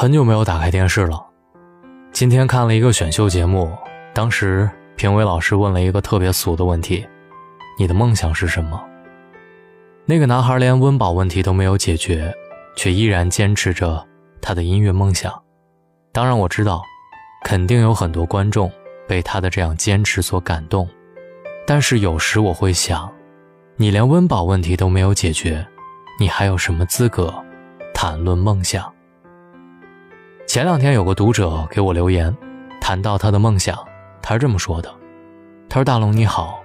很久没有打开电视了，今天看了一个选秀节目，当时评委老师问了一个特别俗的问题：“你的梦想是什么？”那个男孩连温饱问题都没有解决，却依然坚持着他的音乐梦想。当然，我知道，肯定有很多观众被他的这样坚持所感动，但是有时我会想，你连温饱问题都没有解决，你还有什么资格谈论梦想？前两天有个读者给我留言，谈到他的梦想，他是这么说的：“他说大龙你好，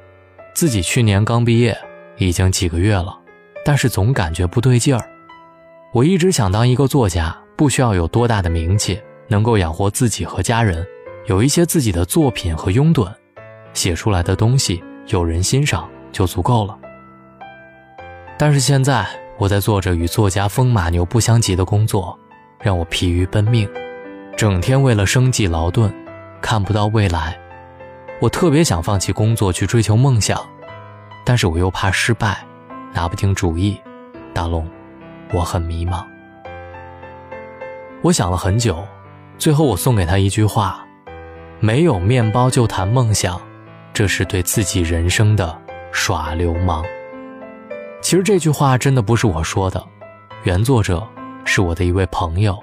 自己去年刚毕业，已经几个月了，但是总感觉不对劲儿。我一直想当一个作家，不需要有多大的名气，能够养活自己和家人，有一些自己的作品和拥趸，写出来的东西有人欣赏就足够了。但是现在我在做着与作家风马牛不相及的工作。”让我疲于奔命，整天为了生计劳顿，看不到未来。我特别想放弃工作去追求梦想，但是我又怕失败，拿不定主意。大龙，我很迷茫。我想了很久，最后我送给他一句话：没有面包就谈梦想，这是对自己人生的耍流氓。其实这句话真的不是我说的，原作者。是我的一位朋友，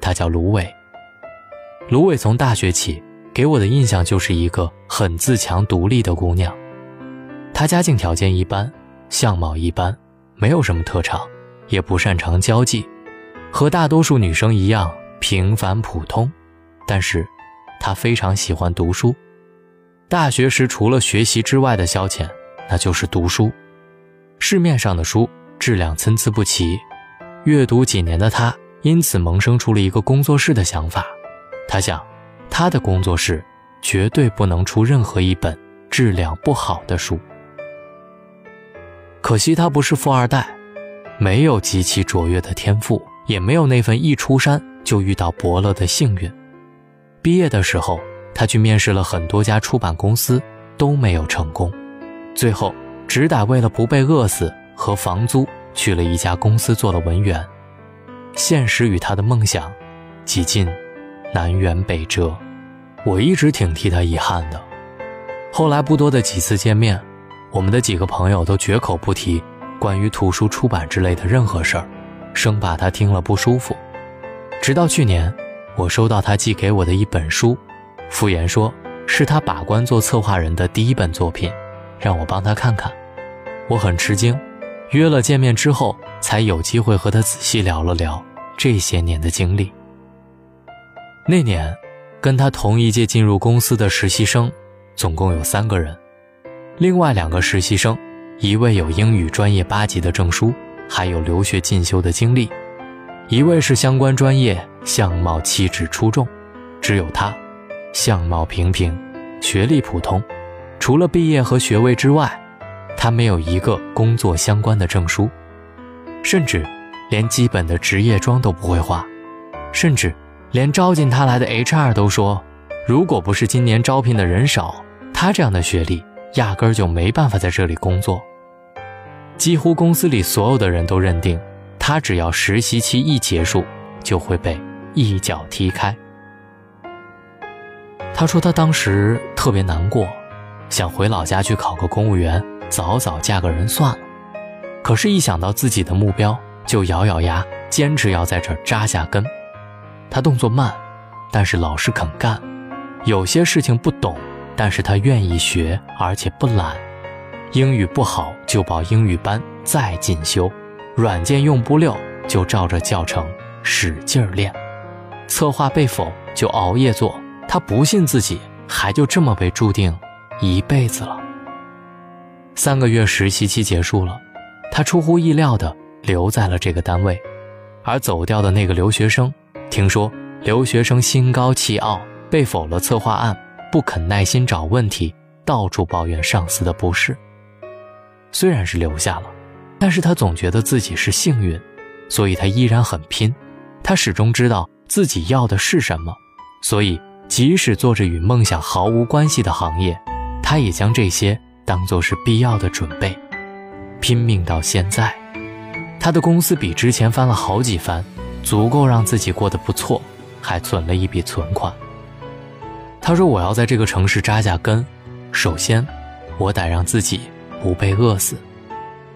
他叫芦苇。芦苇从大学起给我的印象就是一个很自强独立的姑娘。她家境条件一般，相貌一般，没有什么特长，也不擅长交际，和大多数女生一样平凡普通。但是，她非常喜欢读书。大学时除了学习之外的消遣，那就是读书。市面上的书质量参差不齐。阅读几年的他，因此萌生出了一个工作室的想法。他想，他的工作室绝对不能出任何一本质量不好的书。可惜他不是富二代，没有极其卓越的天赋，也没有那份一出山就遇到伯乐的幸运。毕业的时候，他去面试了很多家出版公司，都没有成功。最后，只打为了不被饿死和房租。去了一家公司做了文员，现实与他的梦想，几近南辕北辙。我一直挺替他遗憾的。后来不多的几次见面，我们的几个朋友都绝口不提关于图书出版之类的任何事儿，生怕他听了不舒服。直到去年，我收到他寄给我的一本书，敷衍说是他把关做策划人的第一本作品，让我帮他看看。我很吃惊。约了见面之后，才有机会和他仔细聊了聊这些年的经历。那年，跟他同一届进入公司的实习生，总共有三个人。另外两个实习生，一位有英语专业八级的证书，还有留学进修的经历；一位是相关专业，相貌气质出众；只有他，相貌平平，学历普通，除了毕业和学位之外。他没有一个工作相关的证书，甚至连基本的职业装都不会化，甚至连招进他来的 HR 都说，如果不是今年招聘的人少，他这样的学历压根儿就没办法在这里工作。几乎公司里所有的人都认定，他只要实习期一结束，就会被一脚踢开。他说他当时特别难过，想回老家去考个公务员。早早嫁个人算了，可是，一想到自己的目标，就咬咬牙，坚持要在这儿扎下根。他动作慢，但是老实肯干。有些事情不懂，但是他愿意学，而且不懒。英语不好就报英语班再进修，软件用不溜就照着教程使劲练。策划被否就熬夜做。他不信自己还就这么被注定一辈子了。三个月实习期结束了，他出乎意料的留在了这个单位，而走掉的那个留学生，听说留学生心高气傲，被否了策划案，不肯耐心找问题，到处抱怨上司的不是。虽然是留下了，但是他总觉得自己是幸运，所以他依然很拼。他始终知道自己要的是什么，所以即使做着与梦想毫无关系的行业，他也将这些。当做是必要的准备，拼命到现在，他的公司比之前翻了好几番，足够让自己过得不错，还存了一笔存款。他说：“我要在这个城市扎下根，首先，我得让自己不被饿死。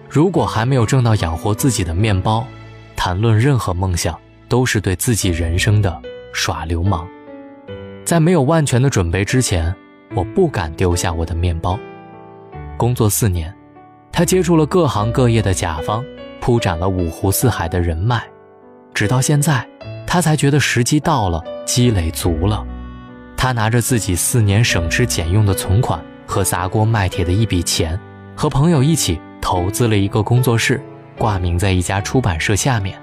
如果还没有挣到养活自己的面包，谈论任何梦想都是对自己人生的耍流氓。在没有万全的准备之前，我不敢丢下我的面包。”工作四年，他接触了各行各业的甲方，铺展了五湖四海的人脉。直到现在，他才觉得时机到了，积累足了。他拿着自己四年省吃俭用的存款和砸锅卖铁的一笔钱，和朋友一起投资了一个工作室，挂名在一家出版社下面。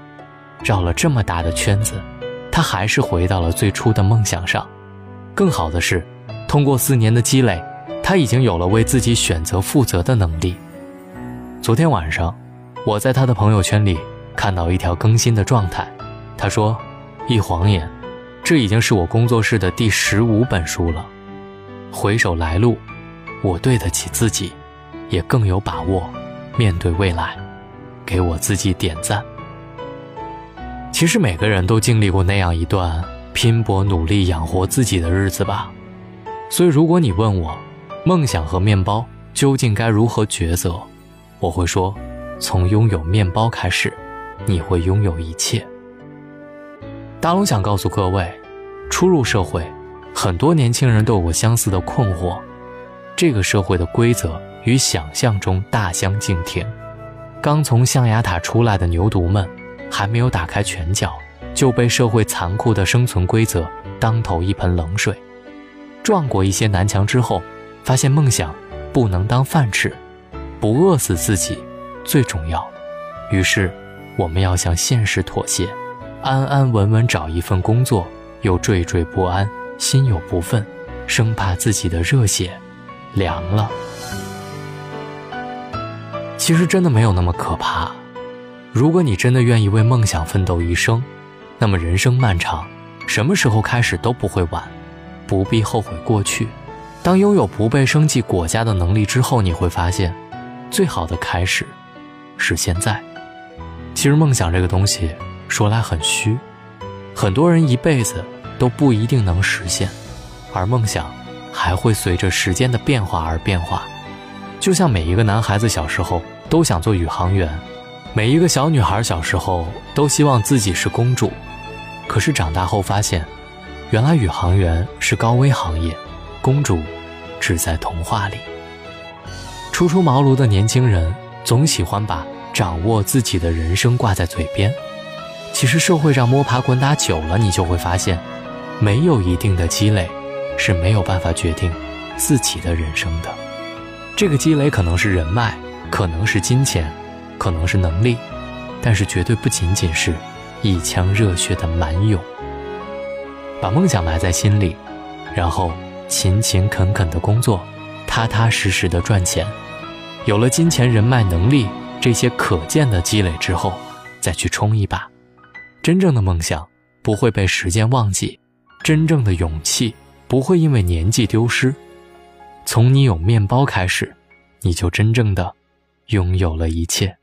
绕了这么大的圈子，他还是回到了最初的梦想上。更好的是，通过四年的积累，他已经有了为自己选择负责的能力。昨天晚上，我在他的朋友圈里。看到一条更新的状态，他说：“一晃眼，这已经是我工作室的第十五本书了。回首来路，我对得起自己，也更有把握面对未来，给我自己点赞。”其实每个人都经历过那样一段拼搏努力养活自己的日子吧。所以，如果你问我，梦想和面包究竟该如何抉择，我会说：从拥有面包开始。你会拥有一切。大龙想告诉各位，初入社会，很多年轻人都有过相似的困惑：这个社会的规则与想象中大相径庭。刚从象牙塔出来的牛犊们，还没有打开拳脚，就被社会残酷的生存规则当头一盆冷水。撞过一些南墙之后，发现梦想不能当饭吃，不饿死自己最重要。于是。我们要向现实妥协，安安稳稳找一份工作，又惴惴不安，心有不忿，生怕自己的热血凉了。其实真的没有那么可怕。如果你真的愿意为梦想奋斗一生，那么人生漫长，什么时候开始都不会晚，不必后悔过去。当拥有不被生计裹挟的能力之后，你会发现，最好的开始是现在。其实梦想这个东西说来很虚，很多人一辈子都不一定能实现，而梦想还会随着时间的变化而变化。就像每一个男孩子小时候都想做宇航员，每一个小女孩小时候都希望自己是公主，可是长大后发现，原来宇航员是高危行业，公主只在童话里。初出茅庐的年轻人总喜欢把。掌握自己的人生挂在嘴边，其实社会上摸爬滚打久了，你就会发现，没有一定的积累，是没有办法决定自己的人生的。这个积累可能是人脉，可能是金钱，可能是能力，但是绝对不仅仅是一腔热血的蛮勇。把梦想埋在心里，然后勤勤恳恳的工作，踏踏实实的赚钱，有了金钱、人脉、能力。这些可见的积累之后，再去冲一把，真正的梦想不会被时间忘记，真正的勇气不会因为年纪丢失。从你有面包开始，你就真正的拥有了一切。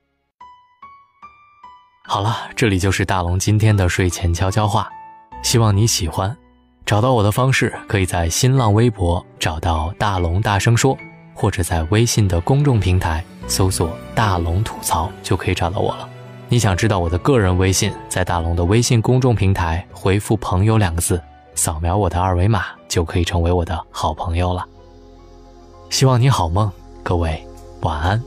好了，这里就是大龙今天的睡前悄悄话，希望你喜欢。找到我的方式，可以在新浪微博找到大龙大声说，或者在微信的公众平台。搜索“大龙吐槽”就可以找到我了。你想知道我的个人微信，在大龙的微信公众平台回复“朋友”两个字，扫描我的二维码就可以成为我的好朋友了。希望你好梦，各位晚安。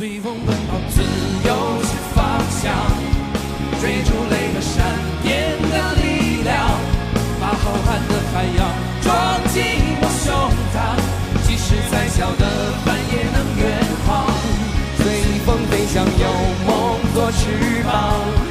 随风奔跑自由是方向追逐雷和闪电的力量把浩瀚的海洋装进我胸膛即使再小的帆也能远航。随风飞翔有梦作翅膀